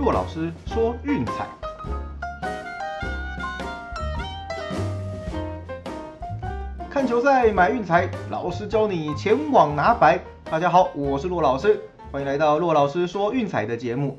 骆老师说运彩。看球赛买运彩，老师教你前往拿白。大家好，我是骆老师，欢迎来到骆老师说运彩的节目。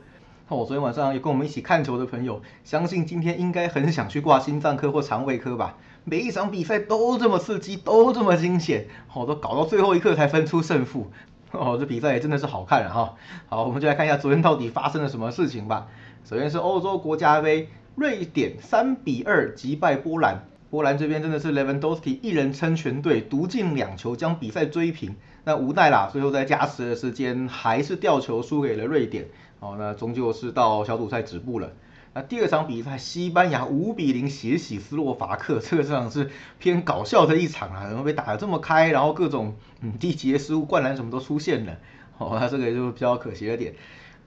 我昨天晚上有跟我们一起看球的朋友，相信今天应该很想去挂心脏科或肠胃科吧？每一场比赛都这么刺激，都这么惊险，哦，都搞到最后一刻才分出胜负。哦，这比赛也真的是好看了哈。好，我们就来看一下昨天到底发生了什么事情吧。首先是欧洲国家杯，瑞典三比二击败波兰。波兰这边真的是 Lewandowski 一人撑全队，独进两球将比赛追平。那无奈啦，最后在加时的时间还是吊球输给了瑞典。哦，那终究是到小组赛止步了。那第二场比赛，西班牙五比零血洗斯洛伐克，这个场是偏搞笑的一场啊，然后被打得这么开，然后各种嗯低级的失误、灌篮什么都出现了。哦，那这个就比较可惜了点。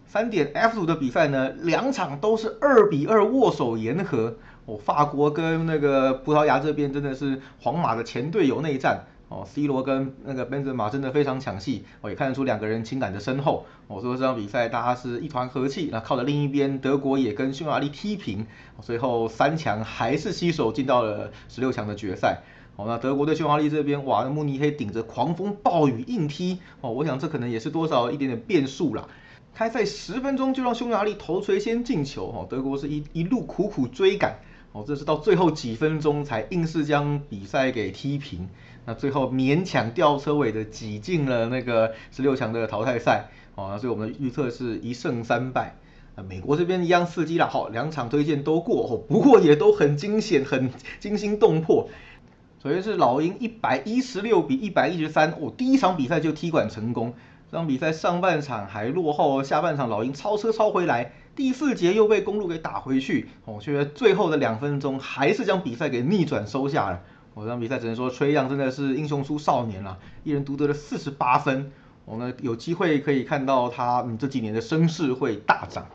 三点 F 组的比赛呢，两场都是二比二握手言和。哦，法国跟那个葡萄牙这边真的是皇马的前队友内战。哦，C 罗跟那个 Benz 马真的非常抢戏，哦也看得出两个人情感的深厚。哦，所以这场比赛大家是一团和气。那靠着另一边，德国也跟匈牙利踢平，最后三强还是携手进到了十六强的决赛。哦，那德国对匈牙利这边，哇，那慕尼黑顶着狂风暴雨硬踢。哦，我想这可能也是多少一点点变数啦。开赛十分钟就让匈牙利头锤先进球，哦，德国是一一路苦苦追赶。哦，这是到最后几分钟才硬是将比赛给踢平，那最后勉强吊车尾的挤进了那个十六强的淘汰赛。哦，所以我们的预测是一胜三败。啊，美国这边一样刺激了，好，两场推荐都过，哦，不过也都很惊险，很惊心动魄。首先是老鹰一百一十六比一百一十三，哦，第一场比赛就踢馆成功。这场比赛上半场还落后，下半场老鹰超车超回来。第四节又被公路给打回去，我觉得最后的两分钟还是将比赛给逆转收下了。我这场比赛只能说崔杨真的是英雄出少年了，一人独得了四十八分。我们有机会可以看到他嗯这几年的声势会大涨。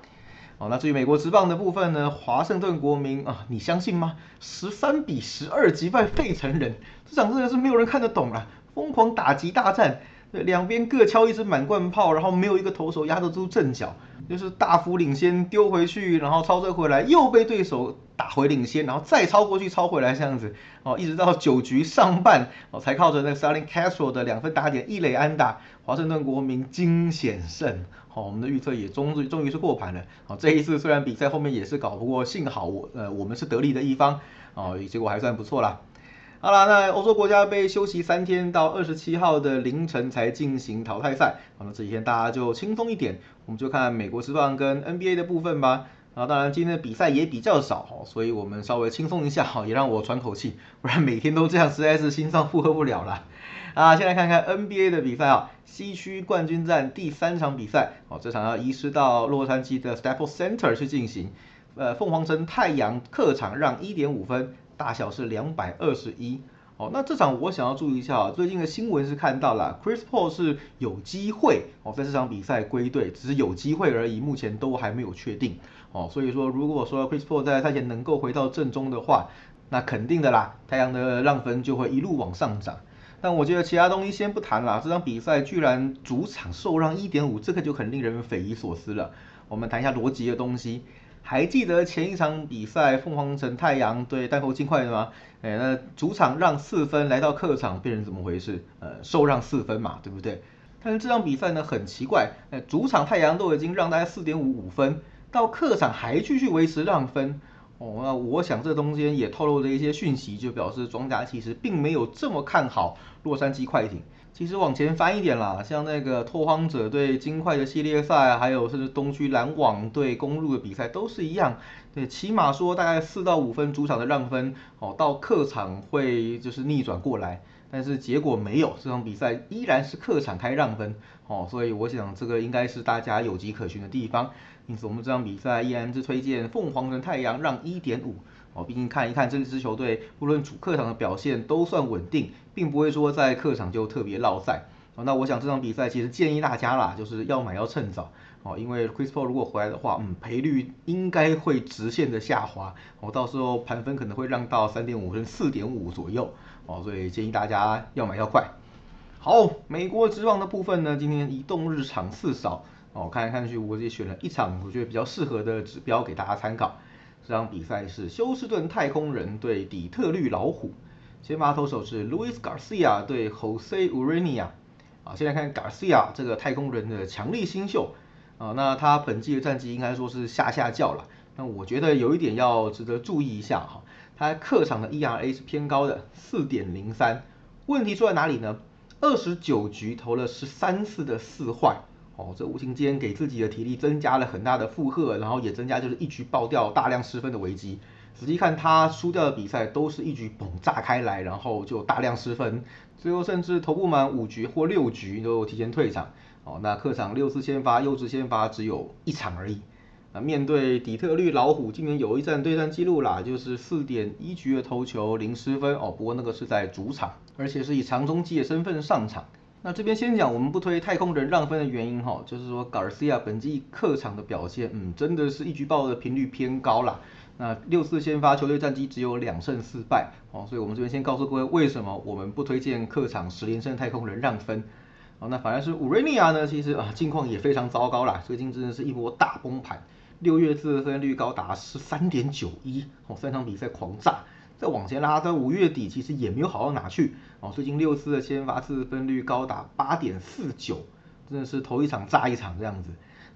哦，那至于美国职棒的部分呢？华盛顿国民啊，你相信吗？十三比十二击败费城人，这场真的是没有人看得懂啊！疯狂打击大战。两边各敲一支满贯炮，然后没有一个投手压得住阵脚，就是大幅领先丢回去，然后超车回来又被对手打回领先，然后再超过去超回来这样子，哦，一直到九局上半，哦，才靠着那个 Starling Castro 的两分打点一垒安打，华盛顿国民惊险胜，好，我们的预测也终于终于是过盘了，好，这一次虽然比赛后面也是搞，不过幸好我呃我们是得利的一方，哦，结果还算不错啦。好了，那欧洲国家杯休息三天，到二十七号的凌晨才进行淘汰赛。好了，这几天大家就轻松一点，我们就看美国职棒跟 NBA 的部分吧。啊，当然今天的比赛也比较少，所以我们稍微轻松一下，好，也让我喘口气，不然每天都这样，实在是心脏负荷不了了。啊，先来看看 NBA 的比赛啊，西区冠军战第三场比赛，哦，这场要移师到洛杉矶的 Staples Center 去进行。呃，凤凰城太阳客场让一点五分。大小是两百二十一哦，那这场我想要注意一下啊，最近的新闻是看到了，Chris Paul 是有机会哦，在这场比赛归队，只是有机会而已，目前都还没有确定哦，所以说如果说 Chris Paul 在赛前能够回到正中的话，那肯定的啦，太阳的让分就会一路往上涨。但我觉得其他东西先不谈啦，这场比赛居然主场受让一点五，这个就很令人匪夷所思了。我们谈一下逻辑的东西。还记得前一场比赛凤凰城太阳对丹佛金块的吗？哎，那主场让四分，来到客场变成怎么回事？呃，受让四分嘛，对不对？但是这场比赛呢很奇怪，哎，主场太阳都已经让大概四点五五分，到客场还继续维持让分。哦，那我想这中间也透露着一些讯息，就表示庄家其实并没有这么看好洛杉矶快艇。其实往前翻一点啦，像那个拓荒者对金块的系列赛，还有甚至东区篮网对公路的比赛都是一样，对，起码说大概四到五分主场的让分，哦，到客场会就是逆转过来，但是结果没有，这场比赛依然是客场开让分，哦，所以我想这个应该是大家有迹可循的地方，因此我们这场比赛依然是推荐凤凰跟太阳让一点五。哦，毕竟看一看这支球队，不论主客场的表现都算稳定，并不会说在客场就特别落赛。哦，那我想这场比赛其实建议大家啦，就是要买要趁早。哦，因为 Chris Paul 如果回来的话，嗯，赔率应该会直线的下滑。哦，到时候盘分可能会让到三点五跟四点五左右。哦，所以建议大家要买要快。好，美国职棒的部分呢，今天移动日场四少。哦，看来看去，我也选了一场我觉得比较适合的指标给大家参考。这场比赛是休斯顿太空人对底特律老虎，先发投手是 Louis Garcia 对 Jose Urania。啊，现在看 Garcia 这个太空人的强力新秀，啊，那他本季的战绩应该说是下下叫了。那我觉得有一点要值得注意一下哈，他客场的 ERA 是偏高的，四点零三。问题出在哪里呢？二十九局投了十三次的四坏，哦，这无形间给自己的体力增加了很大的负荷，然后也增加就是一局爆掉大量失分的危机。仔细看他输掉的比赛，都是一局崩炸开来，然后就大量失分，最后甚至投不满五局或六局都提前退场。哦，那客场六次先发，优质先发只有一场而已。啊，面对底特律老虎，今年有一战对战记录啦，就是四点一局的投球零失分哦。不过那个是在主场，而且是以长中继的身份上场。那这边先讲我们不推太空人让分的原因哈，就是说 Garcia 本季客场的表现，嗯，真的是一局爆的频率偏高啦。那六次先发球队战绩只有两胜四败哦，所以我们这边先告诉各位为什么我们不推荐客场十连胜太空人让分。哦，那反而是乌瑞尼亚呢，其实啊近况也非常糟糕啦，最近真的是一波大崩盘。六月自分率高达十三点九一，哦，三场比赛狂炸，再往前拉在五月底，其实也没有好到哪去，哦，最近六次的先发自分率高达八点四九，真的是头一场炸一场这样子。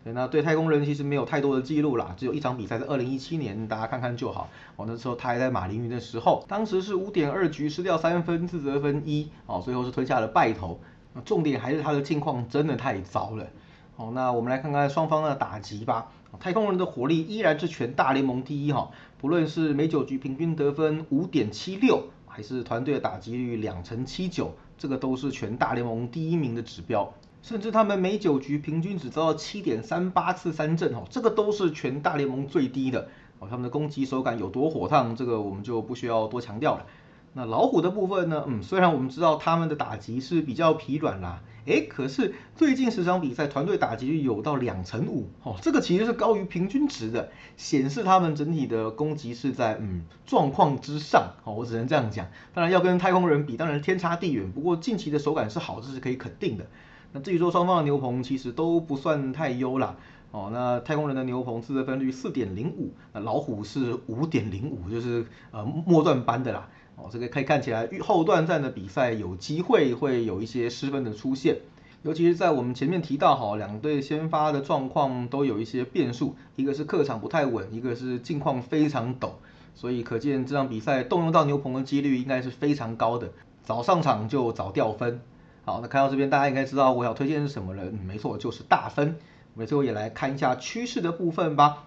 对，那对太空人其实没有太多的记录啦，只有一场比赛在二零一七年，大家看看就好。哦，那时候他还在马林鱼的时候，当时是五点二局失掉三分，自责分一，哦，最后是吞下了败投。重点还是他的近况真的太糟了。哦，那我们来看看双方的打击吧。太空人的火力依然是全大联盟第一哈，不论是每九局平均得分五点七六，还是团队的打击率两成七九，这个都是全大联盟第一名的指标。甚至他们每九局平均只遭到七点三八次三振哦，这个都是全大联盟最低的。哦，他们的攻击手感有多火烫，这个我们就不需要多强调了。那老虎的部分呢？嗯，虽然我们知道他们的打击是比较疲软啦。哎，可是最近十场比赛团队打击率有到两成五，哦，这个其实是高于平均值的，显示他们整体的攻击是在嗯状况之上，哦，我只能这样讲。当然要跟太空人比，当然天差地远。不过近期的手感是好，这是可以肯定的。那至于说双方的牛棚其实都不算太优啦，哦，那太空人的牛棚自得分率四点零五，那老虎是五点零五，就是呃末段班的啦。哦，这个可以看起来后段战的比赛有机会会有一些失分的出现，尤其是在我们前面提到哈，两队先发的状况都有一些变数，一个是客场不太稳，一个是近况非常陡，所以可见这场比赛动用到牛棚的几率应该是非常高的，早上场就早掉分。好，那看到这边大家应该知道我要推荐是什么了，没错，就是大分。我们最后也来看一下趋势的部分吧。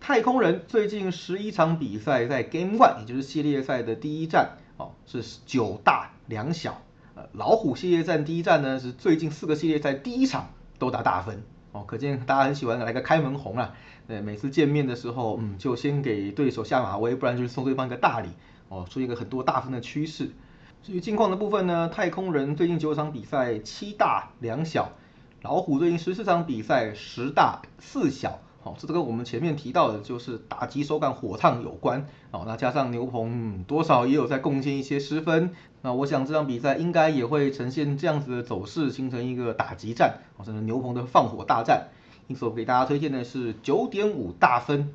太空人最近十一场比赛在 Game One，也就是系列赛的第一战，哦，是九大两小。呃，老虎系列战第一战呢，是最近四个系列赛第一场都打大分，哦，可见大家很喜欢来个开门红啊。对，每次见面的时候，嗯，就先给对手下马威，不然就是送对方一个大礼，哦，出现一个很多大分的趋势。至于近况的部分呢，太空人最近九场比赛七大两小，老虎最近十四场比赛十大四小。哦，这跟我们前面提到的，就是打击手感火烫有关。哦，那加上牛棚多少也有在贡献一些失分。那我想这场比赛应该也会呈现这样子的走势，形成一个打击战，哦，甚至牛棚的放火大战。因此我给大家推荐的是九点五大分。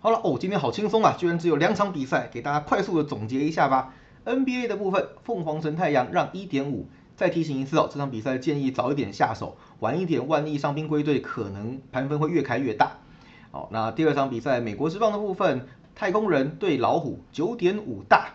好了，哦，今天好轻松啊，居然只有两场比赛，给大家快速的总结一下吧。NBA 的部分，凤凰城太阳让一点五。再提醒一次哦，这场比赛建议早一点下手，晚一点万一伤兵归队，可能盘分会越开越大。好，那第二场比赛，美国之棒的部分，太空人对老虎，九点五大。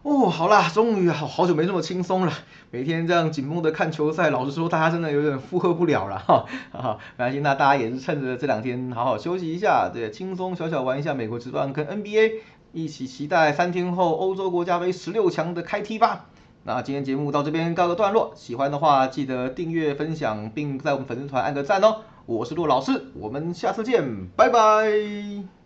哦，好啦，终于好好久没这么轻松了。每天这样紧绷的看球赛，老实说，大家真的有点负荷不了了哈。哈，没关系，那大家也是趁着这两天好好休息一下，对，轻松小小玩一下美国职棒跟 NBA，一起期待三天后欧洲国家杯十六强的开踢吧。那今天节目到这边告个段落，喜欢的话记得订阅、分享，并在我们粉丝团按个赞哦。我是骆老师，我们下次见，拜拜。